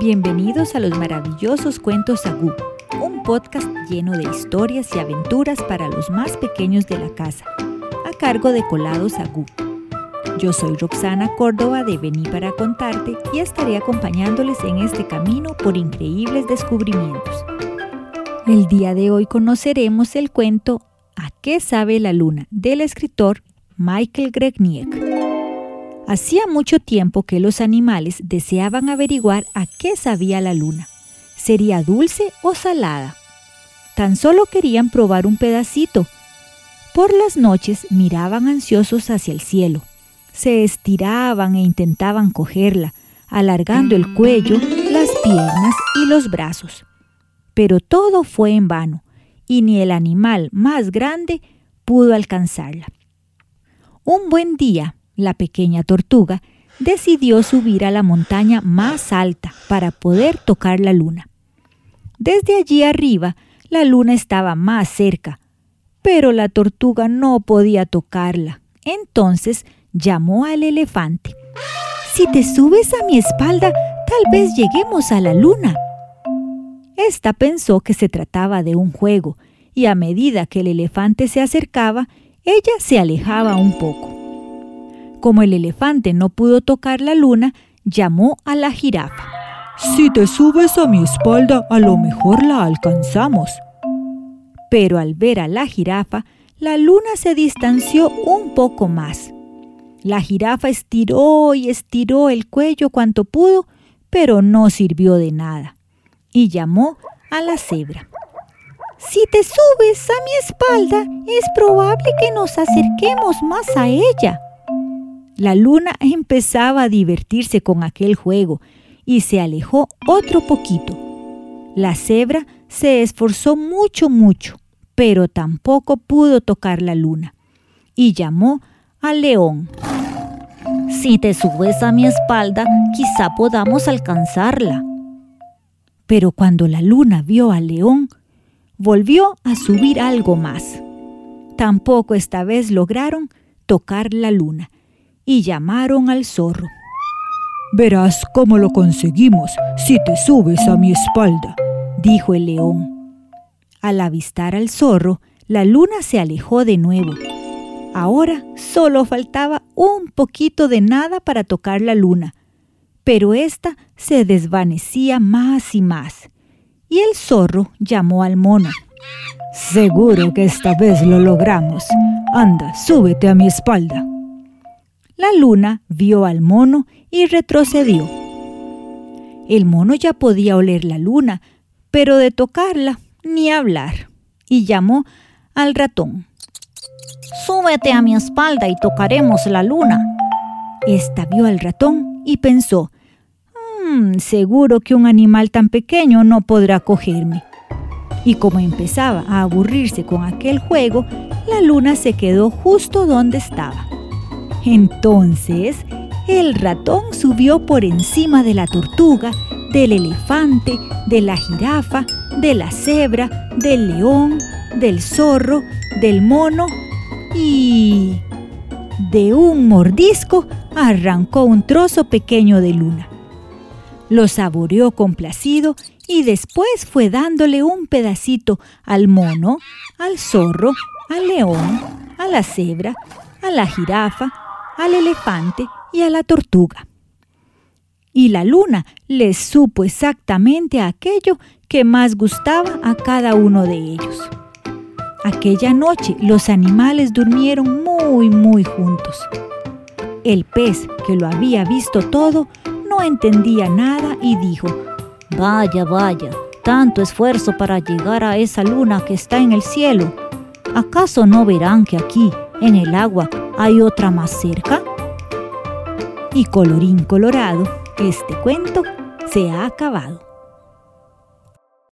Bienvenidos a los maravillosos cuentos Agú, un podcast lleno de historias y aventuras para los más pequeños de la casa, a cargo de Colados Agú. Yo soy Roxana Córdoba de Vení para contarte y estaré acompañándoles en este camino por increíbles descubrimientos. El día de hoy conoceremos el cuento ¿A qué sabe la luna? del escritor Michael Gregniek. Hacía mucho tiempo que los animales deseaban averiguar a qué sabía la luna. ¿Sería dulce o salada? Tan solo querían probar un pedacito. Por las noches miraban ansiosos hacia el cielo. Se estiraban e intentaban cogerla, alargando el cuello, las piernas y los brazos. Pero todo fue en vano, y ni el animal más grande pudo alcanzarla. Un buen día, la pequeña tortuga decidió subir a la montaña más alta para poder tocar la luna. Desde allí arriba, la luna estaba más cerca, pero la tortuga no podía tocarla. Entonces llamó al elefante. Si te subes a mi espalda, tal vez lleguemos a la luna. Esta pensó que se trataba de un juego, y a medida que el elefante se acercaba, ella se alejaba un poco. Como el elefante no pudo tocar la luna, llamó a la jirafa. Si te subes a mi espalda, a lo mejor la alcanzamos. Pero al ver a la jirafa, la luna se distanció un poco más. La jirafa estiró y estiró el cuello cuanto pudo, pero no sirvió de nada. Y llamó a la cebra. Si te subes a mi espalda, es probable que nos acerquemos más a ella. La luna empezaba a divertirse con aquel juego y se alejó otro poquito. La cebra se esforzó mucho, mucho, pero tampoco pudo tocar la luna. Y llamó al león. Si te subes a mi espalda, quizá podamos alcanzarla. Pero cuando la luna vio al león, volvió a subir algo más. Tampoco esta vez lograron tocar la luna y llamaron al zorro. Verás cómo lo conseguimos si te subes a mi espalda, dijo el león. Al avistar al zorro, la luna se alejó de nuevo. Ahora solo faltaba un poquito de nada para tocar la luna, pero ésta se desvanecía más y más. Y el zorro llamó al mono. Seguro que esta vez lo logramos. Anda, súbete a mi espalda. La luna vio al mono y retrocedió. El mono ya podía oler la luna, pero de tocarla ni hablar, y llamó al ratón. Súbete a mi espalda y tocaremos la luna. Esta vio al ratón y pensó, mmm, seguro que un animal tan pequeño no podrá cogerme. Y como empezaba a aburrirse con aquel juego, la luna se quedó justo donde estaba. Entonces, el ratón subió por encima de la tortuga, del elefante, de la jirafa, de la cebra, del león, del zorro, del mono y... De un mordisco arrancó un trozo pequeño de luna. Lo saboreó complacido y después fue dándole un pedacito al mono, al zorro, al león, a la cebra, a la jirafa, al elefante y a la tortuga. Y la luna les supo exactamente aquello que más gustaba a cada uno de ellos. Aquella noche los animales durmieron muy, muy juntos. El pez, que lo había visto todo, no entendía nada y dijo, Vaya, vaya, tanto esfuerzo para llegar a esa luna que está en el cielo. ¿Acaso no verán que aquí, en el agua, hay otra más cerca? Y colorín colorado, este cuento se ha acabado.